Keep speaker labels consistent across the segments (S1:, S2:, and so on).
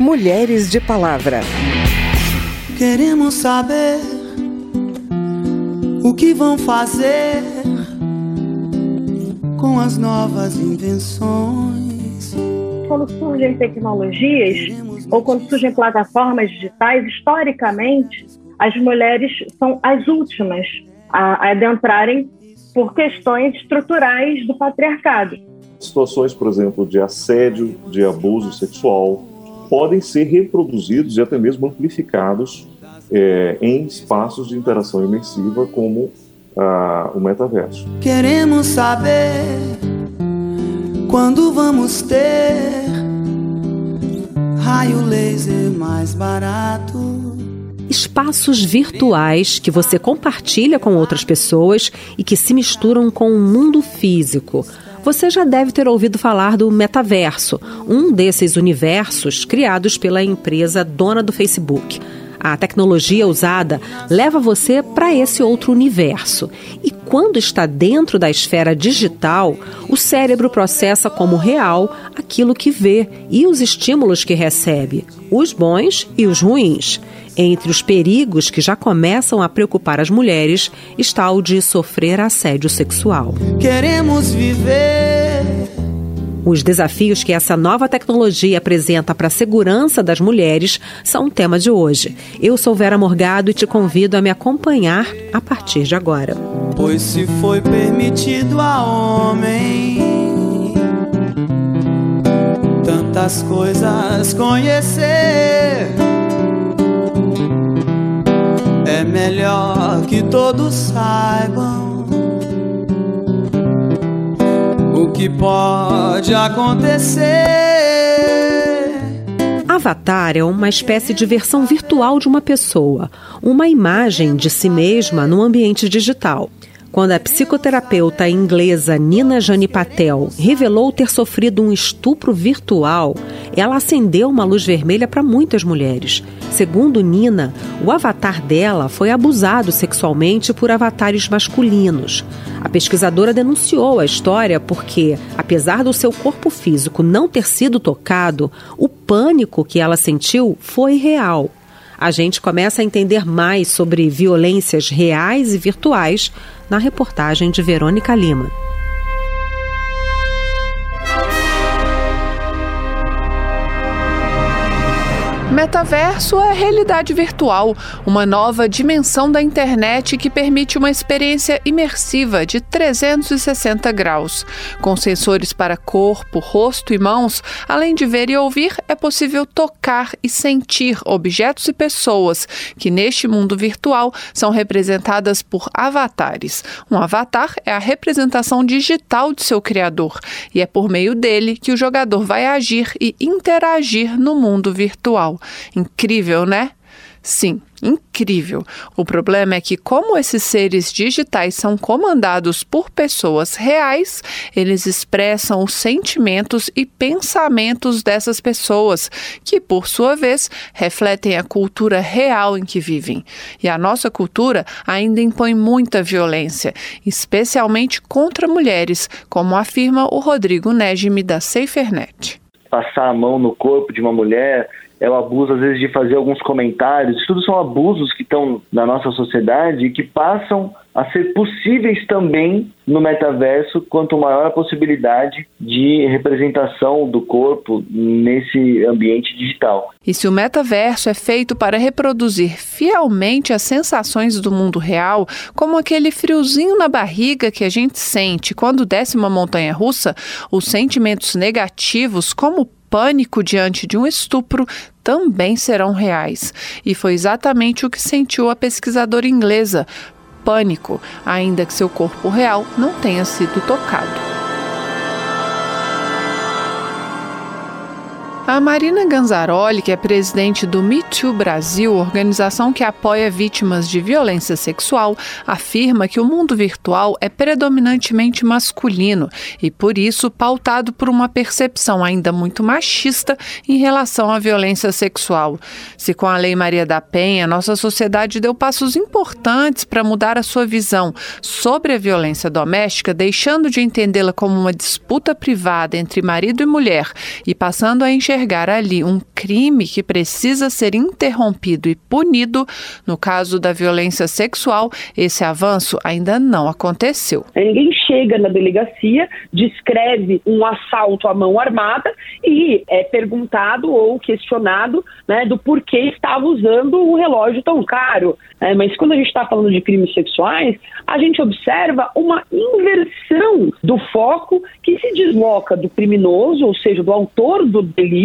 S1: Mulheres de Palavra.
S2: Queremos saber o que vão fazer com as novas invenções.
S3: Quando surgem tecnologias ou quando surgem plataformas digitais, historicamente, as mulheres são as últimas a adentrarem por questões estruturais do patriarcado.
S4: Situações, por exemplo, de assédio, de abuso sexual, podem ser reproduzidos e até mesmo amplificados é, em espaços de interação imersiva como ah, o metaverso.
S2: Queremos saber quando vamos ter raio laser mais barato
S5: espaços virtuais que você compartilha com outras pessoas e que se misturam com o mundo físico. Você já deve ter ouvido falar do metaverso, um desses universos criados pela empresa dona do Facebook. A tecnologia usada leva você para esse outro universo. E quando está dentro da esfera digital, o cérebro processa como real aquilo que vê e os estímulos que recebe, os bons e os ruins. Entre os perigos que já começam a preocupar as mulheres está o de sofrer assédio sexual.
S2: Queremos viver.
S5: Os desafios que essa nova tecnologia apresenta para a segurança das mulheres são o tema de hoje. Eu sou Vera Morgado e te convido a me acompanhar a partir de agora.
S2: Pois se foi permitido a homem tantas coisas conhecer melhor que todos saibam o que pode acontecer.
S5: Avatar é uma espécie de versão virtual de uma pessoa, uma imagem de si mesma no ambiente digital. Quando a psicoterapeuta inglesa Nina Jani Patel revelou ter sofrido um estupro virtual, ela acendeu uma luz vermelha para muitas mulheres. Segundo Nina, o avatar dela foi abusado sexualmente por avatares masculinos. A pesquisadora denunciou a história porque, apesar do seu corpo físico não ter sido tocado, o pânico que ela sentiu foi real a gente começa a entender mais sobre violências reais e virtuais na reportagem de Verônica Lima.
S6: Metaverso é realidade virtual, uma nova dimensão da internet que permite uma experiência imersiva de 360 graus. Com sensores para corpo, rosto e mãos, além de ver e ouvir, é possível tocar e sentir objetos e pessoas que, neste mundo virtual, são representadas por avatares. Um avatar é a representação digital de seu criador e é por meio dele que o jogador vai agir e interagir no mundo virtual. Incrível, né? Sim, incrível. O problema é que, como esses seres digitais são comandados por pessoas reais, eles expressam os sentimentos e pensamentos dessas pessoas, que, por sua vez, refletem a cultura real em que vivem. E a nossa cultura ainda impõe muita violência, especialmente contra mulheres, como afirma o Rodrigo Negime da SaferNet.
S7: Passar a mão no corpo de uma mulher é o abuso, às vezes, de fazer alguns comentários. Tudo são abusos que estão na nossa sociedade e que passam a ser possíveis também no metaverso, quanto maior a possibilidade de representação do corpo nesse ambiente digital.
S6: E se o metaverso é feito para reproduzir fielmente as sensações do mundo real, como aquele friozinho na barriga que a gente sente quando desce uma montanha russa, os sentimentos negativos, como pânico diante de um estupro também serão reais. E foi exatamente o que sentiu a pesquisadora inglesa. Pânico, ainda que seu corpo real não tenha sido tocado. A Marina Ganzaroli, que é presidente do Me Too Brasil, organização que apoia vítimas de violência sexual, afirma que o mundo virtual é predominantemente masculino e, por isso, pautado por uma percepção ainda muito machista em relação à violência sexual. Se com a Lei Maria da Penha, nossa sociedade deu passos importantes para mudar a sua visão sobre a violência doméstica, deixando de entendê-la como uma disputa privada entre marido e mulher e passando a enxergar enxergar ali um crime que precisa ser interrompido e punido, no caso da violência sexual, esse avanço ainda não aconteceu.
S8: Ninguém chega na delegacia, descreve um assalto à mão armada e é perguntado ou questionado né, do porquê estava usando um relógio tão caro. É, mas quando a gente está falando de crimes sexuais, a gente observa uma inversão do foco que se desloca do criminoso, ou seja, do autor do delito,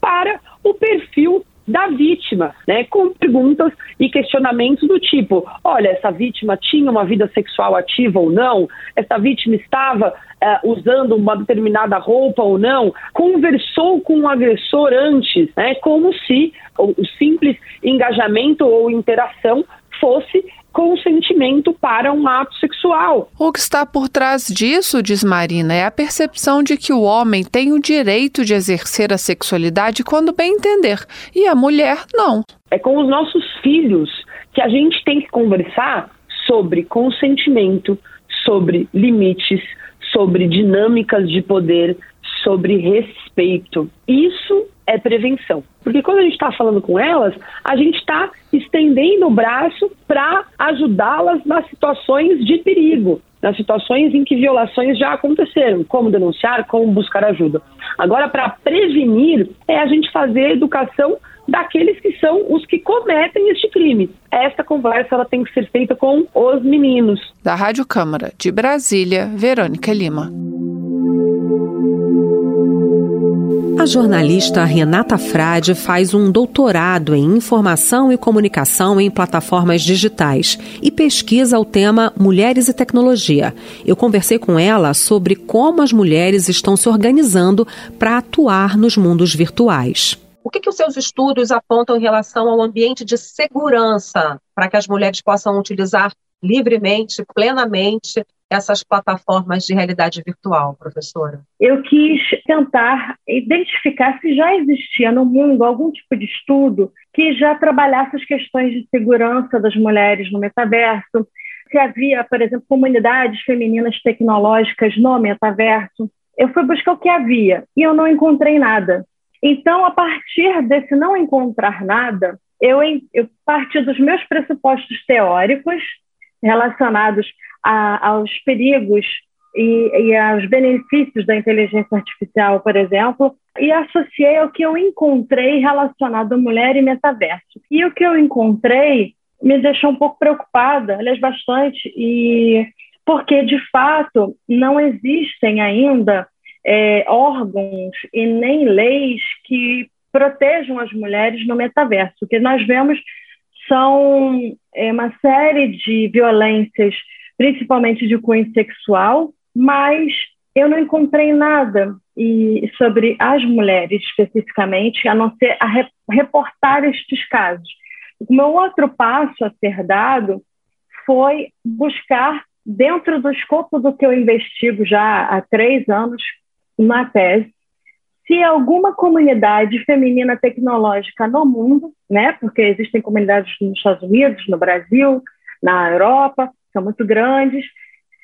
S8: para o perfil da vítima, né, com perguntas e questionamentos do tipo: olha, essa vítima tinha uma vida sexual ativa ou não? Essa vítima estava uh, usando uma determinada roupa ou não? Conversou com o agressor antes, né, como se o simples engajamento ou interação fosse consentimento para um ato sexual.
S6: O que está por trás disso, diz Marina, é a percepção de que o homem tem o direito de exercer a sexualidade quando bem entender e a mulher não.
S8: É com os nossos filhos que a gente tem que conversar sobre consentimento, sobre limites, sobre dinâmicas de poder, sobre respeito. Isso é prevenção. Porque quando a gente está falando com elas, a gente está estendendo o braço para ajudá-las nas situações de perigo, nas situações em que violações já aconteceram, como denunciar, como buscar ajuda. Agora, para prevenir, é a gente fazer educação daqueles que são os que cometem este crime. Esta conversa ela tem que ser feita com os meninos.
S6: Da Rádio Câmara de Brasília, Verônica Lima.
S5: A jornalista Renata Frade faz um doutorado em informação e comunicação em plataformas digitais e pesquisa o tema Mulheres e Tecnologia. Eu conversei com ela sobre como as mulheres estão se organizando para atuar nos mundos virtuais.
S9: O que, que os seus estudos apontam em relação ao ambiente de segurança para que as mulheres possam utilizar livremente, plenamente, essas plataformas de realidade virtual, professora?
S3: Eu quis tentar identificar se já existia no mundo algum tipo de estudo que já trabalhasse as questões de segurança das mulheres no metaverso, se havia, por exemplo, comunidades femininas tecnológicas no metaverso. Eu fui buscar o que havia e eu não encontrei nada. Então, a partir desse não encontrar nada, eu, eu parti dos meus pressupostos teóricos relacionados a, aos perigos e, e aos benefícios da inteligência artificial, por exemplo, e associei ao que eu encontrei relacionado a mulher e metaverso. E o que eu encontrei me deixou um pouco preocupada, aliás, bastante, e porque, de fato, não existem ainda é, órgãos e nem leis que protejam as mulheres no metaverso. O que nós vemos são é, uma série de violências principalmente de cunho sexual, mas eu não encontrei nada e, sobre as mulheres especificamente, a não ser a re, reportar estes casos. O meu outro passo a ser dado foi buscar, dentro do escopo do que eu investigo já há três anos na tese, se alguma comunidade feminina tecnológica no mundo, né, porque existem comunidades nos Estados Unidos, no Brasil, na Europa, são muito grandes,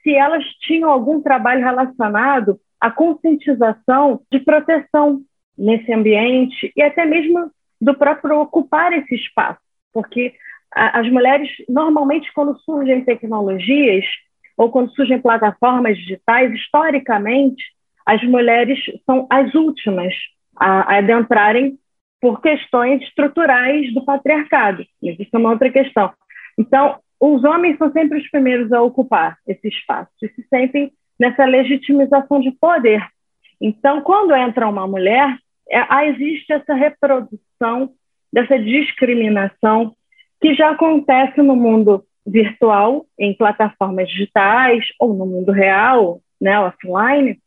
S3: se elas tinham algum trabalho relacionado à conscientização de proteção nesse ambiente e até mesmo do próprio ocupar esse espaço, porque as mulheres normalmente quando surgem tecnologias ou quando surgem plataformas digitais, historicamente as mulheres são as últimas a, adentrarem por questões estruturais do patriarcado. Isso é uma outra questão. Então, os homens são sempre os primeiros a ocupar esse espaço e se sentem nessa legitimização de poder. Então, quando entra uma mulher, é, existe essa reprodução dessa discriminação que já acontece no mundo virtual, em plataformas digitais ou no mundo real, né, offline.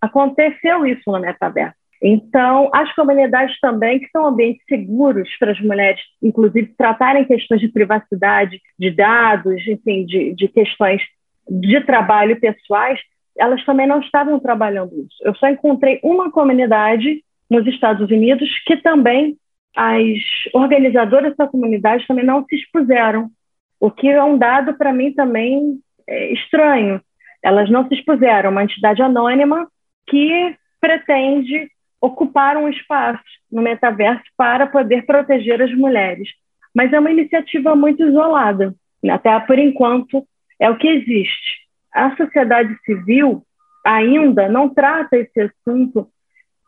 S3: Aconteceu isso no metaverso. Então, as comunidades também, que são ambientes seguros para as mulheres, inclusive tratarem questões de privacidade, de dados, enfim, de, de questões de trabalho pessoais, elas também não estavam trabalhando isso. Eu só encontrei uma comunidade nos Estados Unidos que também as organizadoras da comunidade também não se expuseram, o que é um dado para mim também é, estranho. Elas não se expuseram, uma entidade anônima que pretende ocupar um espaço no metaverso para poder proteger as mulheres. Mas é uma iniciativa muito isolada, até por enquanto é o que existe. A sociedade civil ainda não trata esse assunto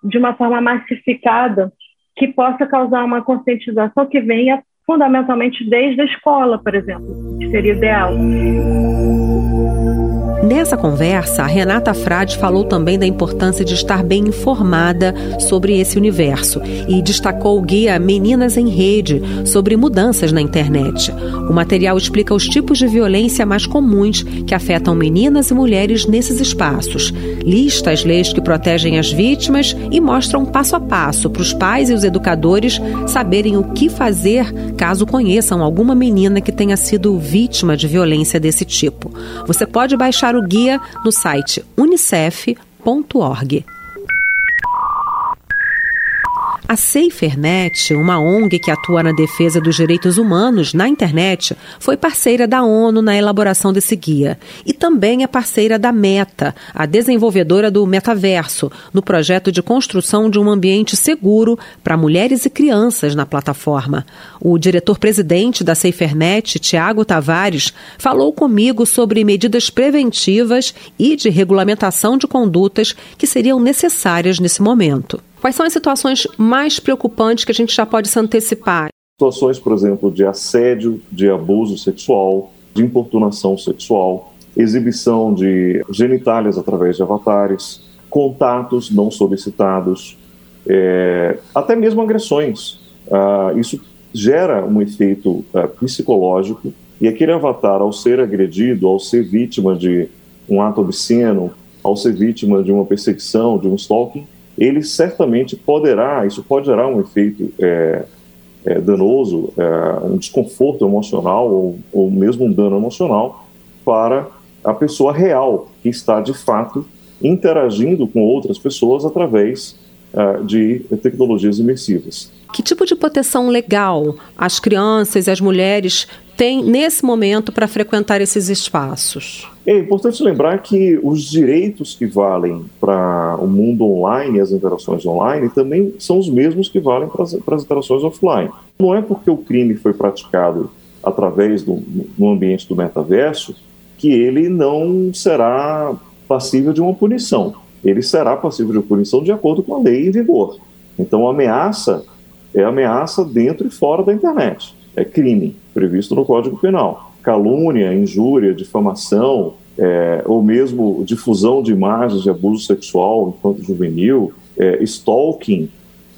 S3: de uma forma massificada que possa causar uma conscientização que venha fundamentalmente desde a escola, por exemplo, que seria ideal.
S5: Nessa conversa, a Renata Frade falou também da importância de estar bem informada sobre esse universo e destacou o guia Meninas em Rede sobre mudanças na internet. O material explica os tipos de violência mais comuns que afetam meninas e mulheres nesses espaços, lista as leis que protegem as vítimas e mostra um passo a passo para os pais e os educadores saberem o que fazer caso conheçam alguma menina que tenha sido vítima de violência desse tipo. Você pode baixar baixar o guia no site unicef.org. A SaferNet, uma ONG que atua na defesa dos direitos humanos na internet, foi parceira da ONU na elaboração desse guia e também é parceira da Meta, a desenvolvedora do metaverso, no projeto de construção de um ambiente seguro para mulheres e crianças na plataforma. O diretor-presidente da SaferNet, Tiago Tavares, falou comigo sobre medidas preventivas e de regulamentação de condutas que seriam necessárias nesse momento. Quais são as situações mais preocupantes que a gente já pode se antecipar?
S4: Situações, por exemplo, de assédio, de abuso sexual, de importunação sexual, exibição de genitálias através de avatares, contatos não solicitados, é, até mesmo agressões. Ah, isso gera um efeito ah, psicológico e aquele avatar, ao ser agredido, ao ser vítima de um ato obsceno, ao ser vítima de uma perseguição, de um stalking, ele certamente poderá, isso pode gerar um efeito é, é, danoso, é, um desconforto emocional ou, ou mesmo um dano emocional para a pessoa real que está de fato interagindo com outras pessoas através uh, de tecnologias imersivas.
S5: Que tipo de proteção legal as crianças e as mulheres têm nesse momento para frequentar esses espaços?
S4: É importante lembrar que os direitos que valem para o mundo online e as interações online também são os mesmos que valem para as, interações offline. Não é porque o crime foi praticado através do no ambiente do metaverso que ele não será passível de uma punição. Ele será passível de punição de acordo com a lei em vigor. Então, ameaça é ameaça dentro e fora da internet. É crime previsto no Código Penal. Calúnia, injúria, difamação, é, ou mesmo difusão de imagens de abuso sexual enquanto juvenil, é, stalking,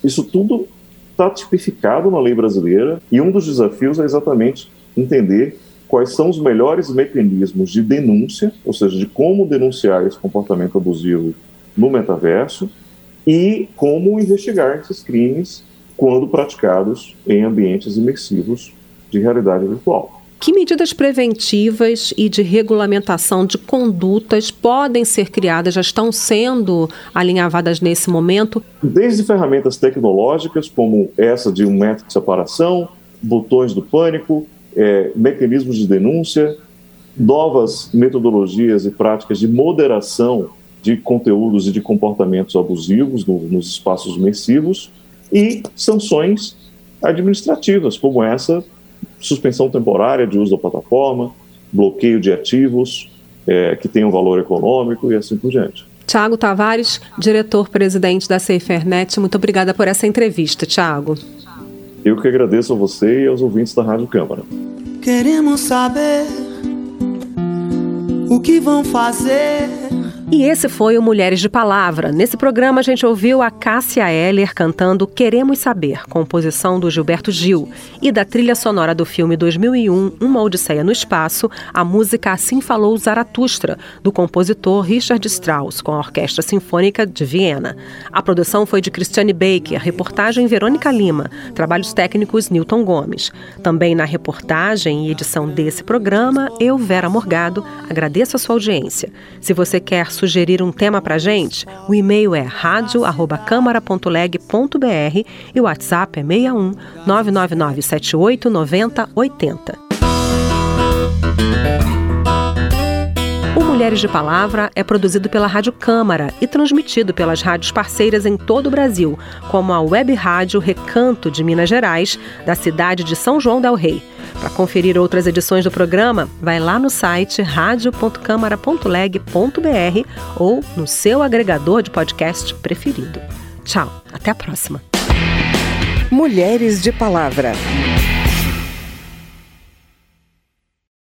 S4: isso tudo está tipificado na lei brasileira e um dos desafios é exatamente entender quais são os melhores mecanismos de denúncia, ou seja, de como denunciar esse comportamento abusivo no metaverso e como investigar esses crimes quando praticados em ambientes imersivos de realidade virtual.
S5: Que medidas preventivas e de regulamentação de condutas podem ser criadas, já estão sendo alinhavadas nesse momento?
S4: Desde ferramentas tecnológicas, como essa de um método de separação, botões do pânico, é, mecanismos de denúncia, novas metodologias e práticas de moderação de conteúdos e de comportamentos abusivos no, nos espaços imersivos e sanções administrativas, como essa suspensão temporária de uso da plataforma, bloqueio de ativos é, que tenham valor econômico e assim por diante.
S5: Tiago Tavares, diretor-presidente da SaferNet, muito obrigada por essa entrevista, Tiago.
S4: Eu que agradeço a você e aos ouvintes da Rádio Câmara.
S2: Queremos saber o que vão fazer
S5: e esse foi o Mulheres de Palavra. Nesse programa a gente ouviu a Cássia Eller cantando Queremos Saber, composição do Gilberto Gil, e da trilha sonora do filme 2001, Uma Odisseia no Espaço, a música Assim Falou Zaratustra, do compositor Richard Strauss, com a Orquestra Sinfônica de Viena. A produção foi de Christiane Baker, reportagem Verônica Lima, trabalhos técnicos Newton Gomes. Também na reportagem e edição desse programa, eu, Vera Morgado, agradeço a sua audiência. Se você quer sugerir um tema para gente, o e-mail é radio@câmara.leg.br e o WhatsApp é 61 999 78 90 80. Mulheres de Palavra é produzido pela Rádio Câmara e transmitido pelas rádios parceiras em todo o Brasil, como a Web Rádio Recanto de Minas Gerais, da cidade de São João del Rei. Para conferir outras edições do programa, vai lá no site radio.câmara.leg.br ou no seu agregador de podcast preferido. Tchau, até a próxima.
S1: Mulheres de Palavra.